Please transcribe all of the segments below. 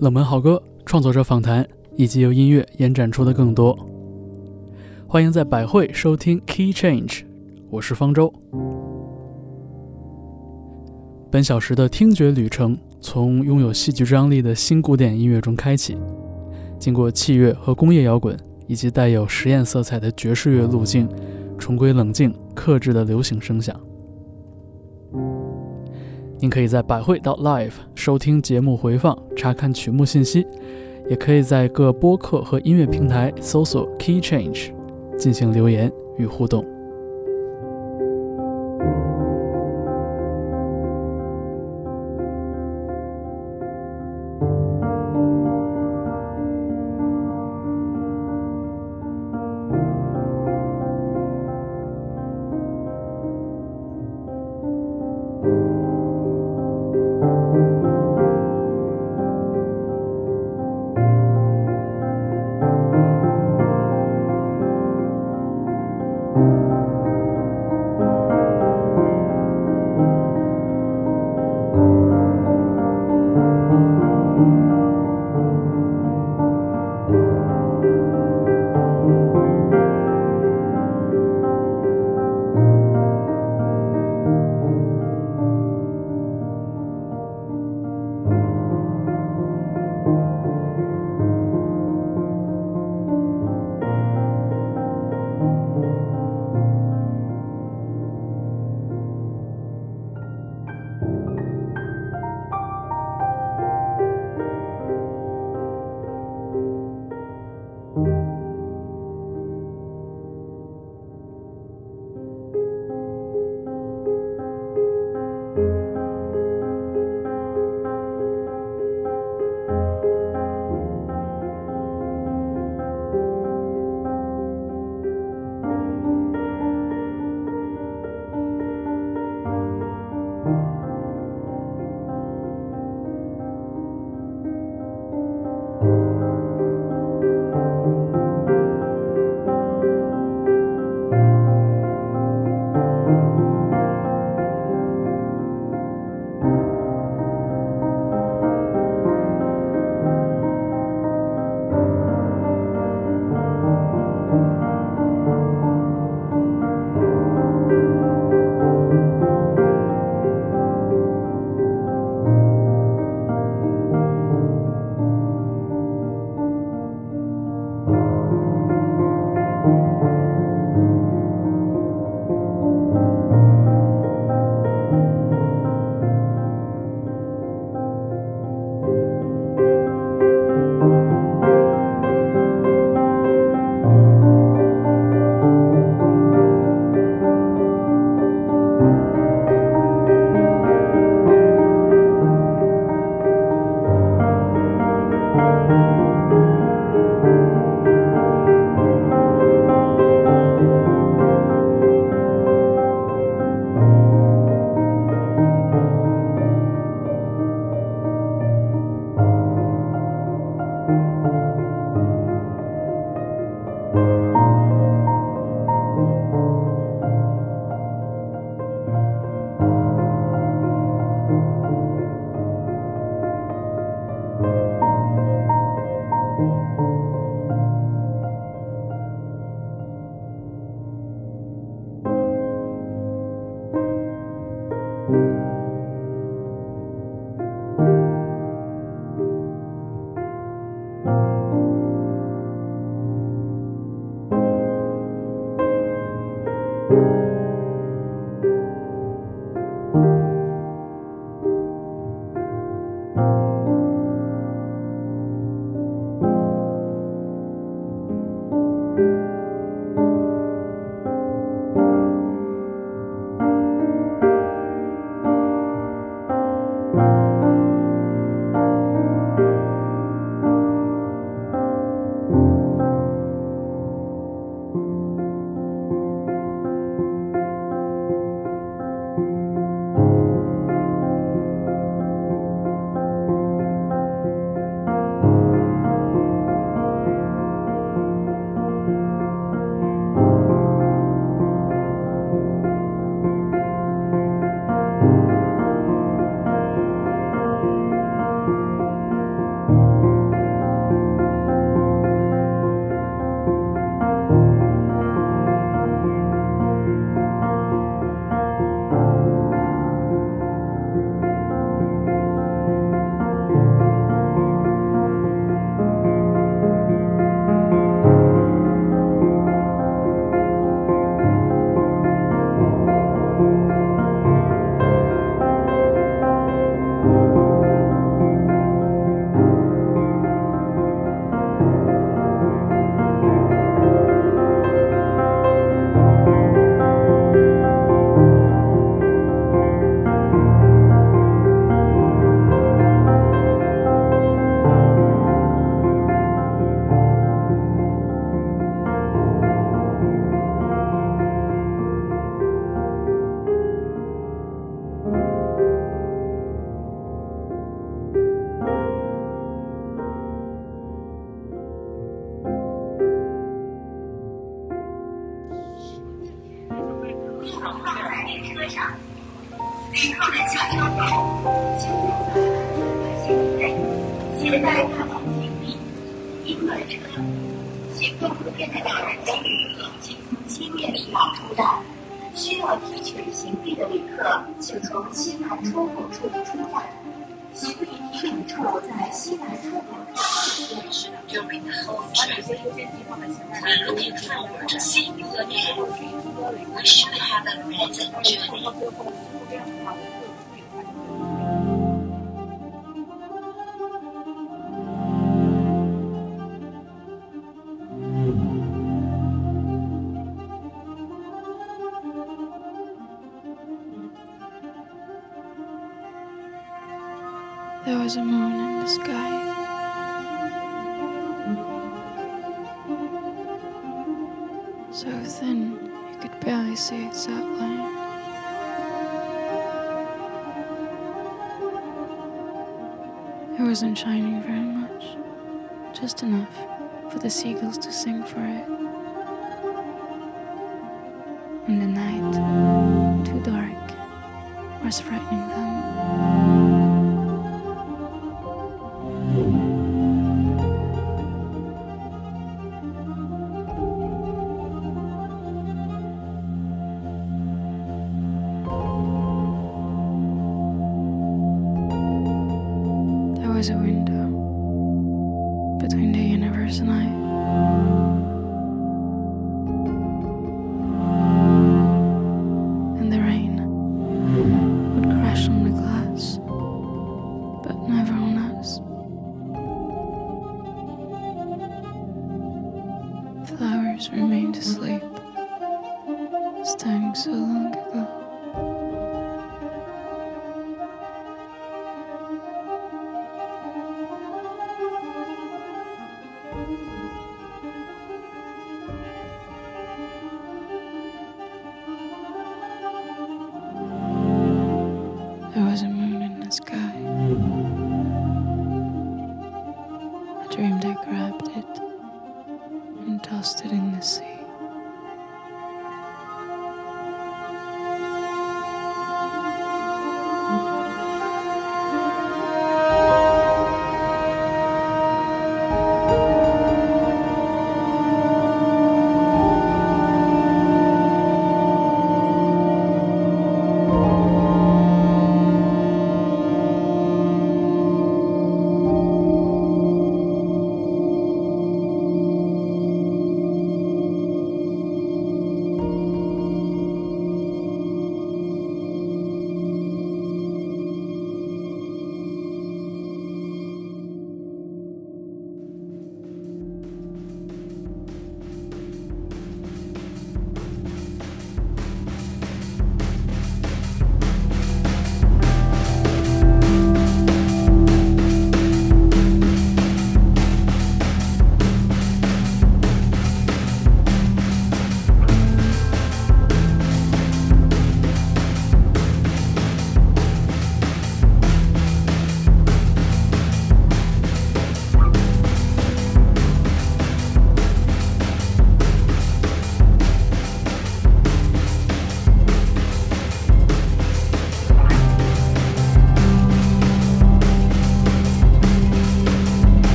冷门好歌、创作者访谈，以及由音乐延展出的更多。欢迎在百汇收听 Key Change，我是方舟。本小时的听觉旅程从拥有戏剧张力的新古典音乐中开启，经过器乐和工业摇滚，以及带有实验色彩的爵士乐路径，重归冷静克制的流行声响。您可以在百汇到 Live 收听节目回放、查看曲目信息，也可以在各播客和音乐平台搜索 Key Change 进行留言与互动。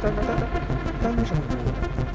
单单单单什么？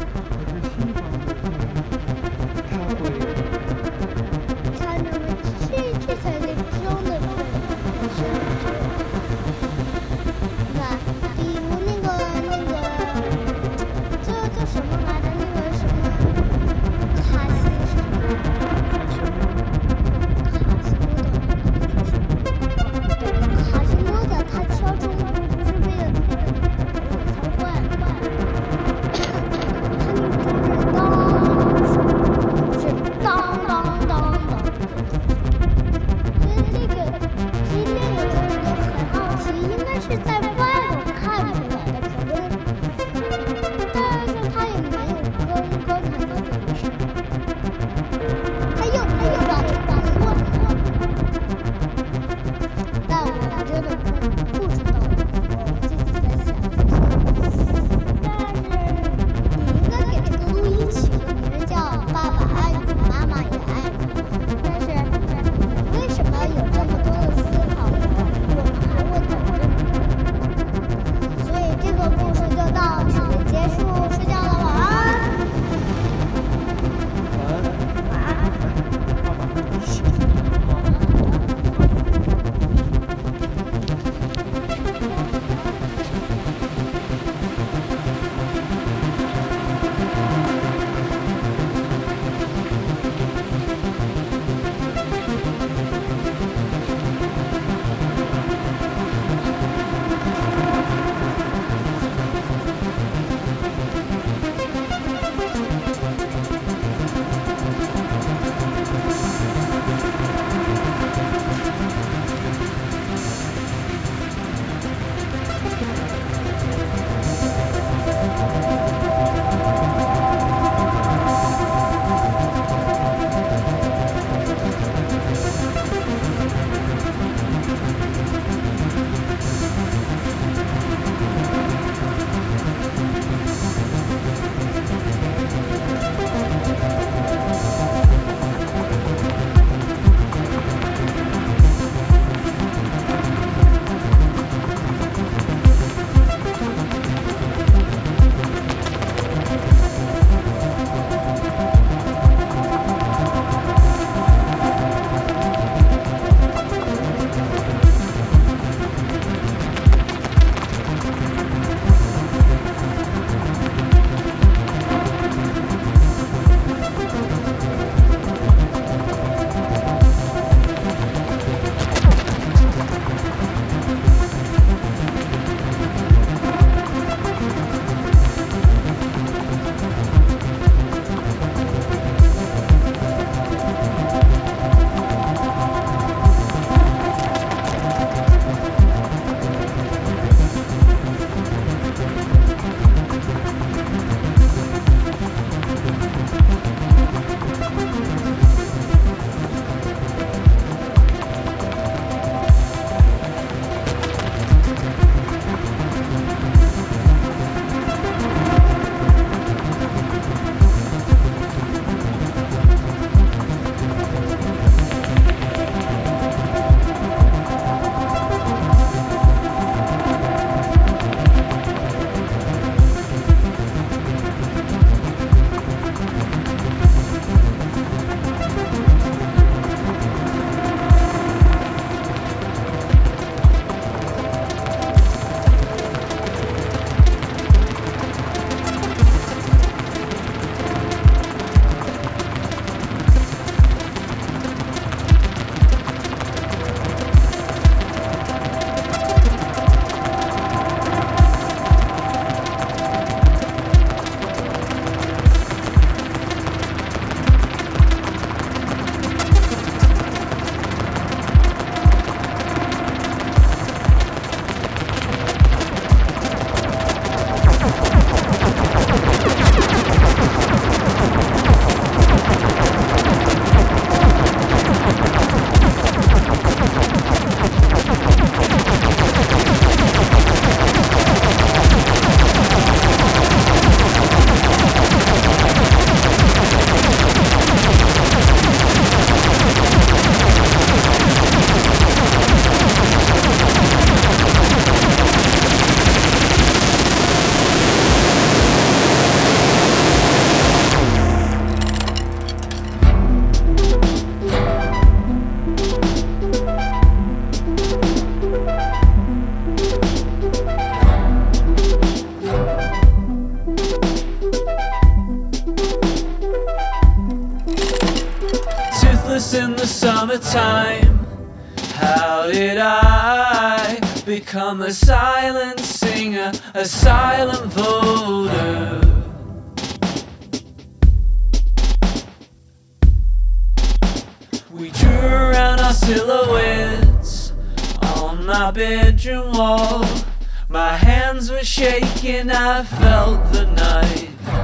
Silhouettes on my bedroom wall. My hands were shaking, I felt the night.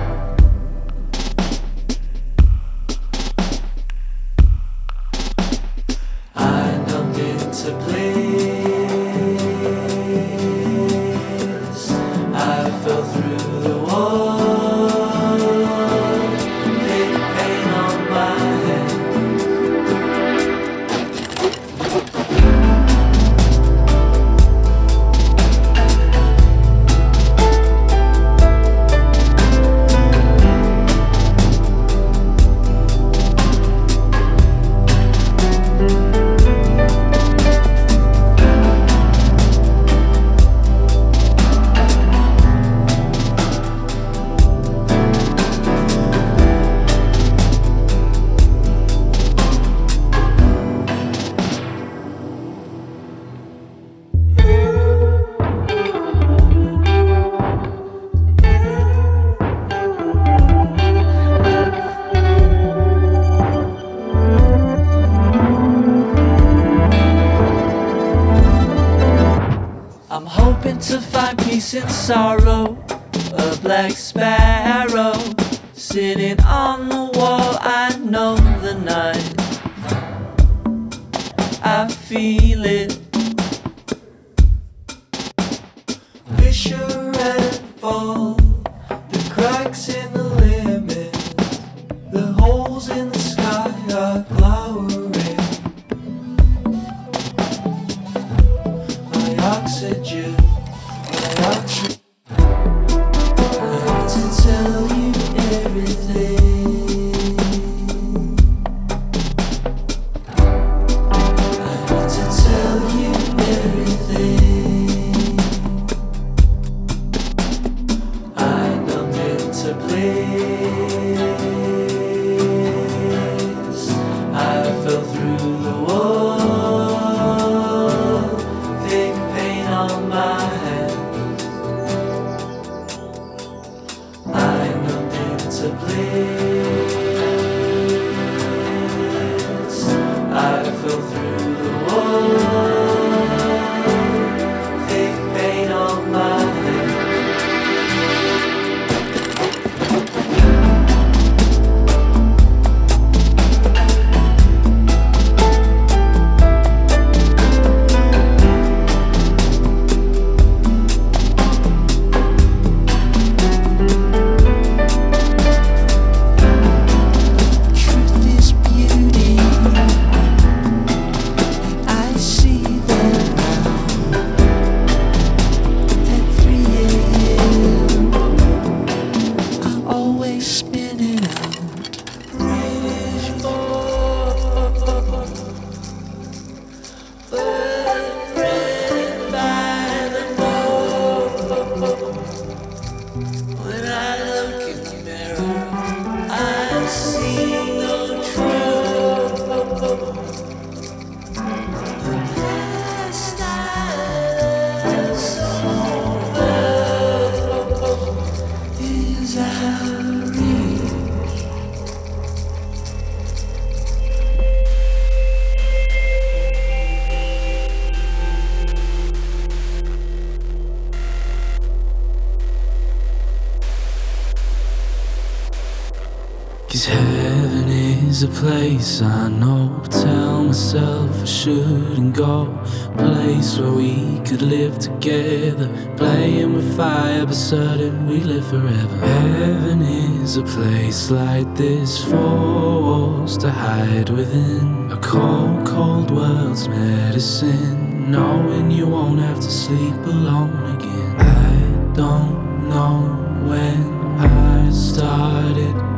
Cause heaven is a place I know. Tell myself I shouldn't go. Place where we could live together. Playing with fire, but certain we live forever. Heaven is a place like this. Four walls to hide within. A cold, cold world's medicine. Knowing you won't have to sleep alone again. I don't know when I started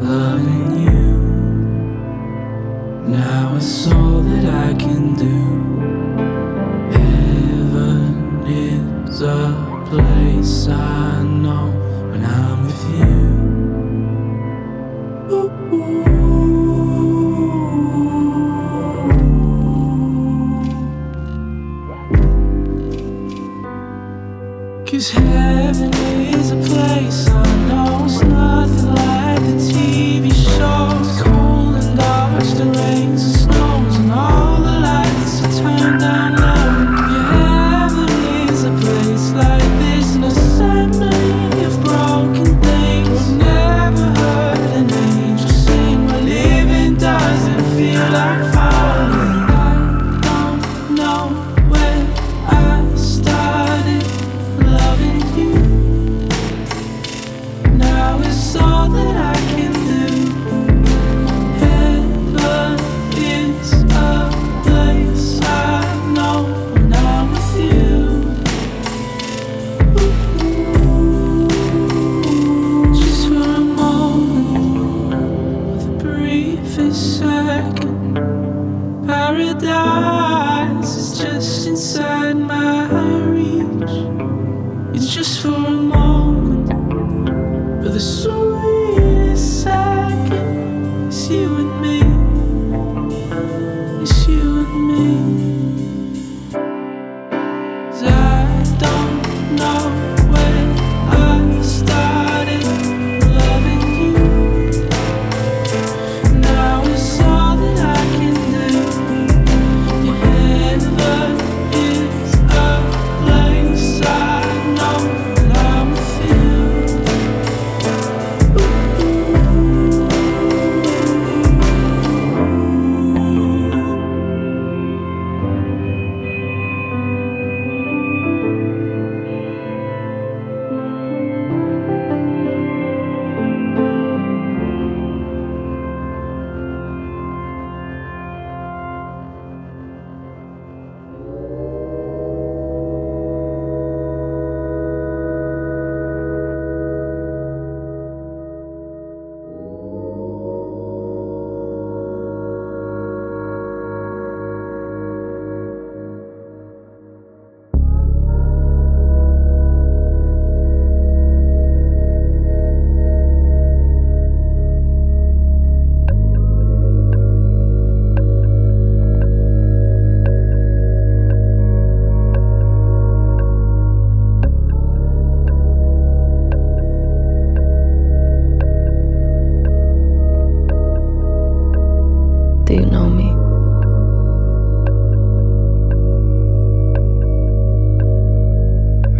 loving you. Now it's all that I can do. Heaven is a place I know when I'm with you. Cause heaven dark,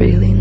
Really